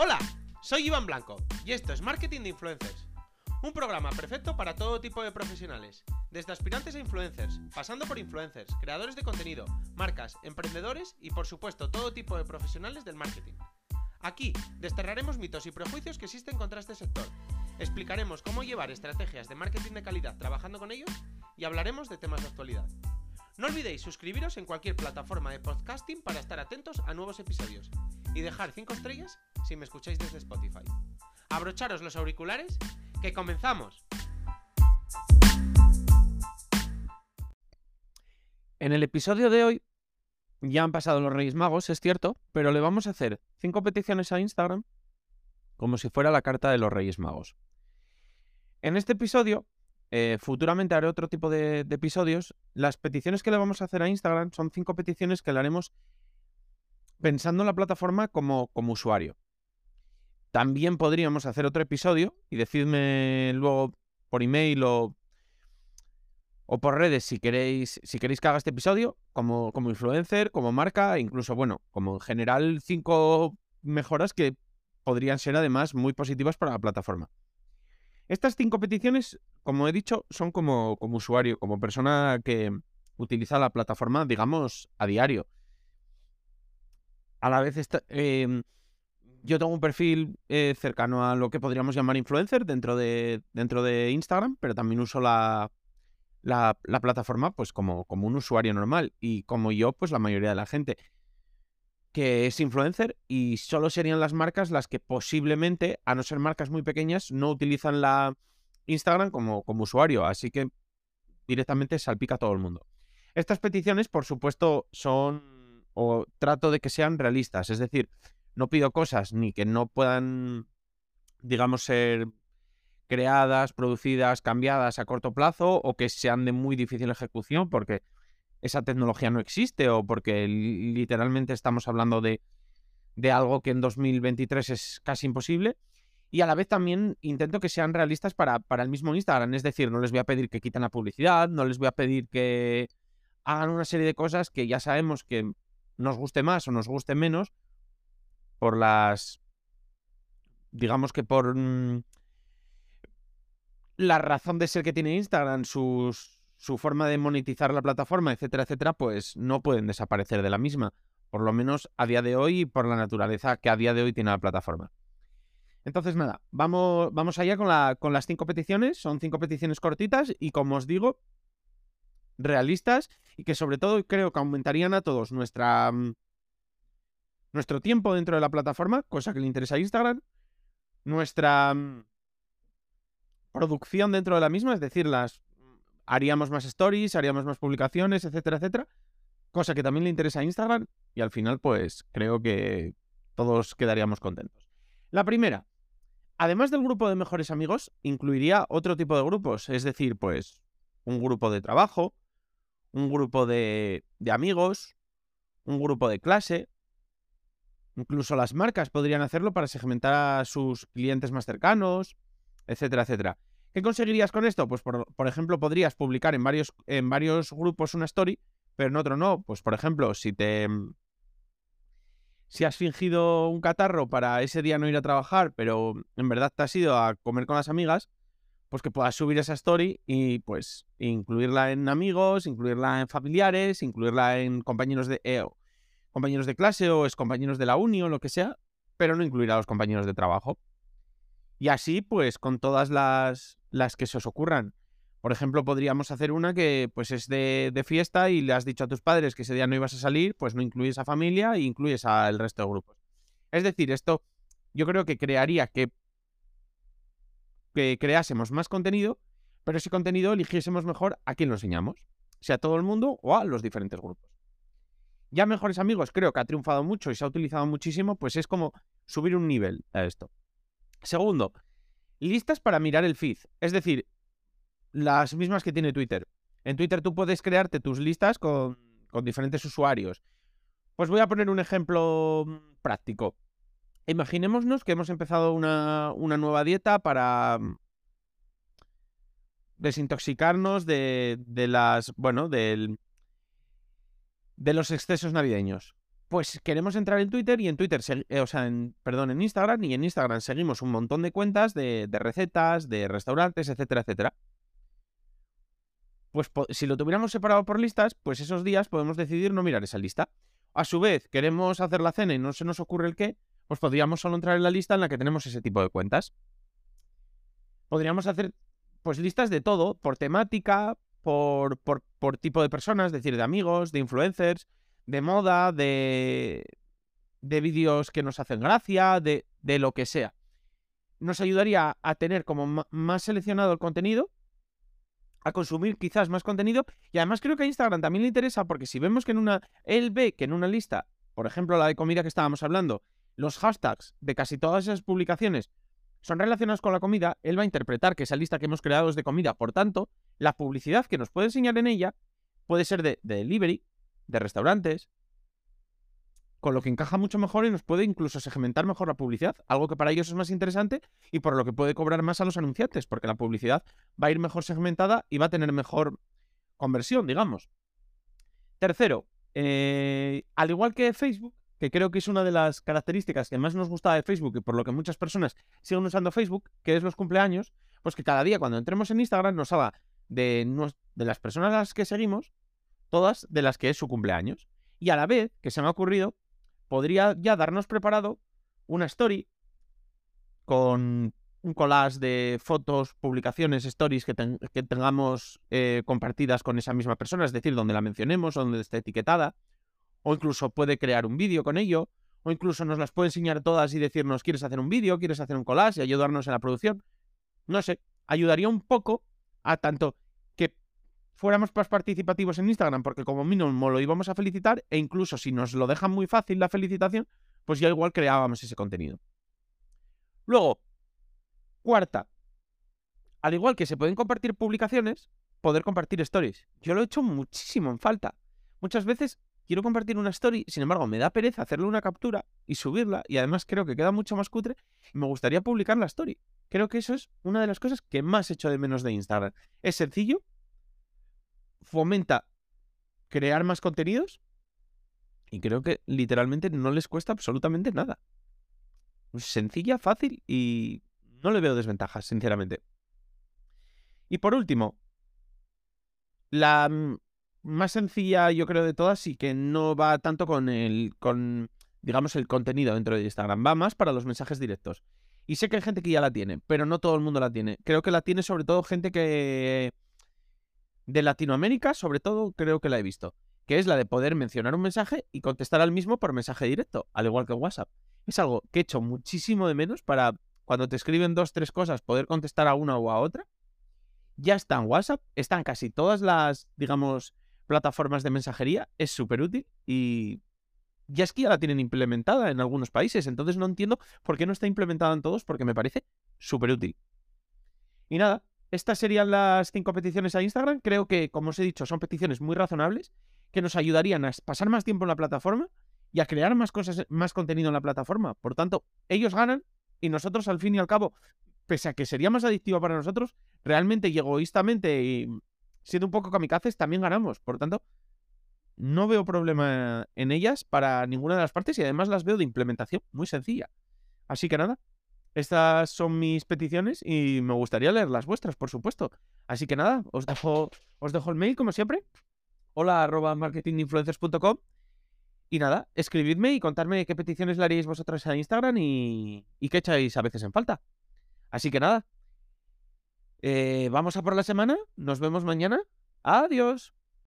Hola, soy Iván Blanco y esto es Marketing de Influencers. Un programa perfecto para todo tipo de profesionales, desde aspirantes a influencers, pasando por influencers, creadores de contenido, marcas, emprendedores y por supuesto todo tipo de profesionales del marketing. Aquí desterraremos mitos y prejuicios que existen contra este sector. Explicaremos cómo llevar estrategias de marketing de calidad trabajando con ellos y hablaremos de temas de actualidad. No olvidéis suscribiros en cualquier plataforma de podcasting para estar atentos a nuevos episodios y dejar 5 estrellas si me escucháis desde Spotify. Abrocharos los auriculares, que comenzamos. En el episodio de hoy ya han pasado los Reyes Magos, es cierto, pero le vamos a hacer 5 peticiones a Instagram como si fuera la carta de los Reyes Magos. En este episodio eh, futuramente haré otro tipo de, episodios. Las peticiones que le vamos a hacer a Instagram son cinco peticiones que le haremos pensando en la plataforma como, usuario. También podríamos hacer otro episodio y decidme luego por email o, o por redes si queréis, si queréis que haga este episodio como, como influencer, como marca, incluso, bueno, como en general cinco mejoras que podrían ser además muy positivas para la plataforma. Estas cinco peticiones, como he dicho, son como, como usuario, como persona que utiliza la plataforma, digamos, a diario. A la vez, em, yo tengo un perfil eh, cercano a lo que podríamos llamar influencer dentro de, dentro de Instagram, pero también uso la, la, la plataforma pues como, como un usuario normal y como yo, pues la mayoría de la gente que es influencer y solo serían las marcas las que posiblemente, a no ser marcas muy pequeñas, no utilizan la Instagram como, como usuario, así que directamente salpica a todo el mundo. Estas peticiones, por supuesto, son o trato de que sean realistas, es decir, no pido cosas ni que no puedan, digamos, ser creadas, producidas, cambiadas a corto plazo o que sean de muy difícil ejecución, porque esa tecnología no existe o porque literalmente estamos hablando de, de algo que en 2023 es casi imposible. Y a la vez también intento que sean realistas para, para, el mismo Instagram. Es decir, no les voy a pedir que quiten la publicidad, no les voy a pedir que hagan una serie de cosas que ya sabemos que nos guste más o nos guste menos por las... digamos que por... Mm, la razón de ser que tiene Instagram, sus, su forma de monetizar la plataforma, etcétera, etcétera, pues no pueden desaparecer de la misma. Por lo menos a día de hoy y por la naturaleza que a día de hoy tiene la plataforma. Entonces, nada, vamos, vamos allá con, la, con las cinco peticiones. Son cinco peticiones cortitas y, como os digo, realistas y que sobre todo creo que aumentarían a todos nuestra, mm, nuestro tiempo dentro de la plataforma, cosa que le interesa a Instagram, nuestra mm, producción dentro de la misma, es decir, las haríamos más stories, haríamos más publicaciones, etcétera, etcétera. Cosa que también le interesa a Instagram y al final pues creo que todos quedaríamos contentos. La primera, además del grupo de mejores amigos, incluiría otro tipo de grupos, es decir, pues un grupo de trabajo, un grupo de, de amigos, un grupo de clase, incluso las marcas podrían hacerlo para segmentar a sus clientes más cercanos, etcétera, etcétera. ¿Qué conseguirías con esto? Pues, por, ejemplo, podrías publicar en varios, en varios grupos una story, pero en otro no. Pues, por ejemplo, si te. Si has fingido un catarro para ese día no ir a trabajar, pero en verdad te has ido a comer con las amigas, pues que puedas subir esa story y pues incluirla en amigos, incluirla en familiares, incluirla en compañeros de eh, compañeros de clase o es compañeros de la uni o lo que sea, pero no incluir a los compañeros de trabajo. Y así, pues, con todas las, las que se os ocurran. Por ejemplo, podríamos hacer una que pues es de, fiesta y le has dicho a tus padres que ese día no ibas a salir, pues no incluyes a familia e incluyes al resto de grupos. Es decir, esto yo creo que crearía que, que creásemos más contenido, pero ese contenido eligiésemos mejor a quién lo enseñamos, sea a todo el mundo o a los diferentes grupos. Ya mejores amigos creo que ha triunfado mucho y se ha utilizado muchísimo, pues es como subir un nivel a esto. Segundo, listas para mirar el feed. Es decir, las mismas que tiene Twitter. En Twitter tú puedes crearte tus listas con, diferentes usuarios. Pues voy a poner un ejemplo mm, práctico. Imaginémonos que hemos empezado una, nueva dieta para mm, desintoxicarnos de, de las, bueno, del, de los excesos navideños. pues queremos entrar en Twitter y en Twitter, eh, o sea, en, perdón, en Instagram y en Instagram seguimos un montón de cuentas de, de recetas, de restaurantes, etcétera, etcétera. Pues si lo tuviéramos separado por listas, pues esos días podemos decidir no mirar esa lista. A su vez, queremos hacer la cena y no se nos ocurre el qué, pues podríamos solo entrar en la lista en la que tenemos ese tipo de cuentas. Podríamos hacer pues listas de todo, por temática, por, por, por tipo de personas, es decir, de amigos, de influencers, de moda, de, de vídeos que nos hacen gracia, de, de lo que sea. Nos ayudaría a tener como más seleccionado el contenido, a consumir quizás más contenido y además creo que a Instagram también le interesa porque si vemos que en una, él ve que en una lista, por ejemplo la de comida que estábamos hablando, los hashtags de casi todas esas publicaciones son relacionados con la comida, él va a interpretar que esa lista que hemos creado es de comida. Por tanto, la publicidad que nos puede enseñar en ella puede ser de, de delivery, de restaurantes, con lo que encaja mucho mejor y nos puede incluso segmentar mejor la publicidad, algo que para ellos es más interesante y por lo que puede cobrar más a los anunciantes, porque la publicidad va a ir mejor segmentada y va a tener mejor conversión, digamos. Tercero, eh, al igual que Facebook, que creo que es una de las características que más nos gusta de Facebook y por lo que muchas personas siguen usando Facebook, que es los cumpleaños, pues que cada día cuando entremos en Instagram nos haga de, de las personas a las que seguimos todas de las que es su cumpleaños. Y a la vez, que se me ha ocurrido, podría ya darnos preparado una story con un collage de fotos, publicaciones, stories que, tengamos eh, compartidas con esa misma persona, es decir, donde la mencionemos, donde esté etiquetada, o incluso puede crear un vídeo con ello, o incluso nos las puede enseñar todas y decirnos, ¿quieres hacer un vídeo? ¿Quieres hacer un collage? y ayudarnos en la producción? No sé, ayudaría un poco a tanto fuéramos más participativos en Instagram, porque como mínimo lo íbamos a felicitar, e incluso si nos lo dejan muy fácil la felicitación, pues ya igual creábamos ese contenido. Luego, cuarta, al igual que se pueden compartir publicaciones, poder compartir stories. Yo lo he hecho muchísimo en falta. Muchas veces quiero compartir una story, sin embargo, me da pereza hacerle una captura y subirla, y además creo que queda mucho más cutre, y me gustaría publicar la story. Creo que eso es una de las cosas que más echo de menos de Instagram. Es sencillo, fomenta crear más contenidos y creo que literalmente no les cuesta absolutamente nada. Sencilla, fácil y no le veo desventajas, sinceramente. Y por último, la más sencilla, yo creo, de todas y que no va tanto con el, con, digamos, el contenido dentro de Instagram, va más para los mensajes directos. Y sé que hay gente que ya la tiene, pero no todo el mundo la tiene. Creo que la tiene sobre todo gente que de Latinoamérica, sobre todo, creo que la he visto, que es la de poder mencionar un mensaje y contestar al mismo por mensaje directo, al igual que WhatsApp. Es algo que he hecho muchísimo de menos para cuando te escriben dos, tres cosas, poder contestar a una o a otra. Ya está en WhatsApp, están casi todas las, digamos, plataformas de mensajería, es súper útil y ya es que ya la tienen implementada en algunos países, entonces no entiendo por qué no está implementada en todos, porque me parece súper útil. Y nada, estas serían las cinco peticiones a Instagram. Creo que, como os he dicho, son peticiones muy razonables que nos ayudarían a pasar más tiempo en la plataforma y a crear más cosas, más contenido en la plataforma. Por tanto, ellos ganan y nosotros, al fin y al cabo, pese a que sería más adictivo para nosotros, realmente y egoístamente y siendo un poco kamikazes, también ganamos. Por tanto, no veo problema en ellas para ninguna de las partes y además las veo de implementación muy sencilla. Así que nada, estas son mis peticiones y me gustaría leer las vuestras, por supuesto. Así que nada, os dejo, os dejo el mail como siempre. Hola arroba marketinginfluencers.com Y nada, escribidme y contadme qué peticiones le haríais vosotras a Instagram y, qué echáis a veces en falta. Así que nada, eh, vamos a por la semana. Nos vemos mañana. Adiós.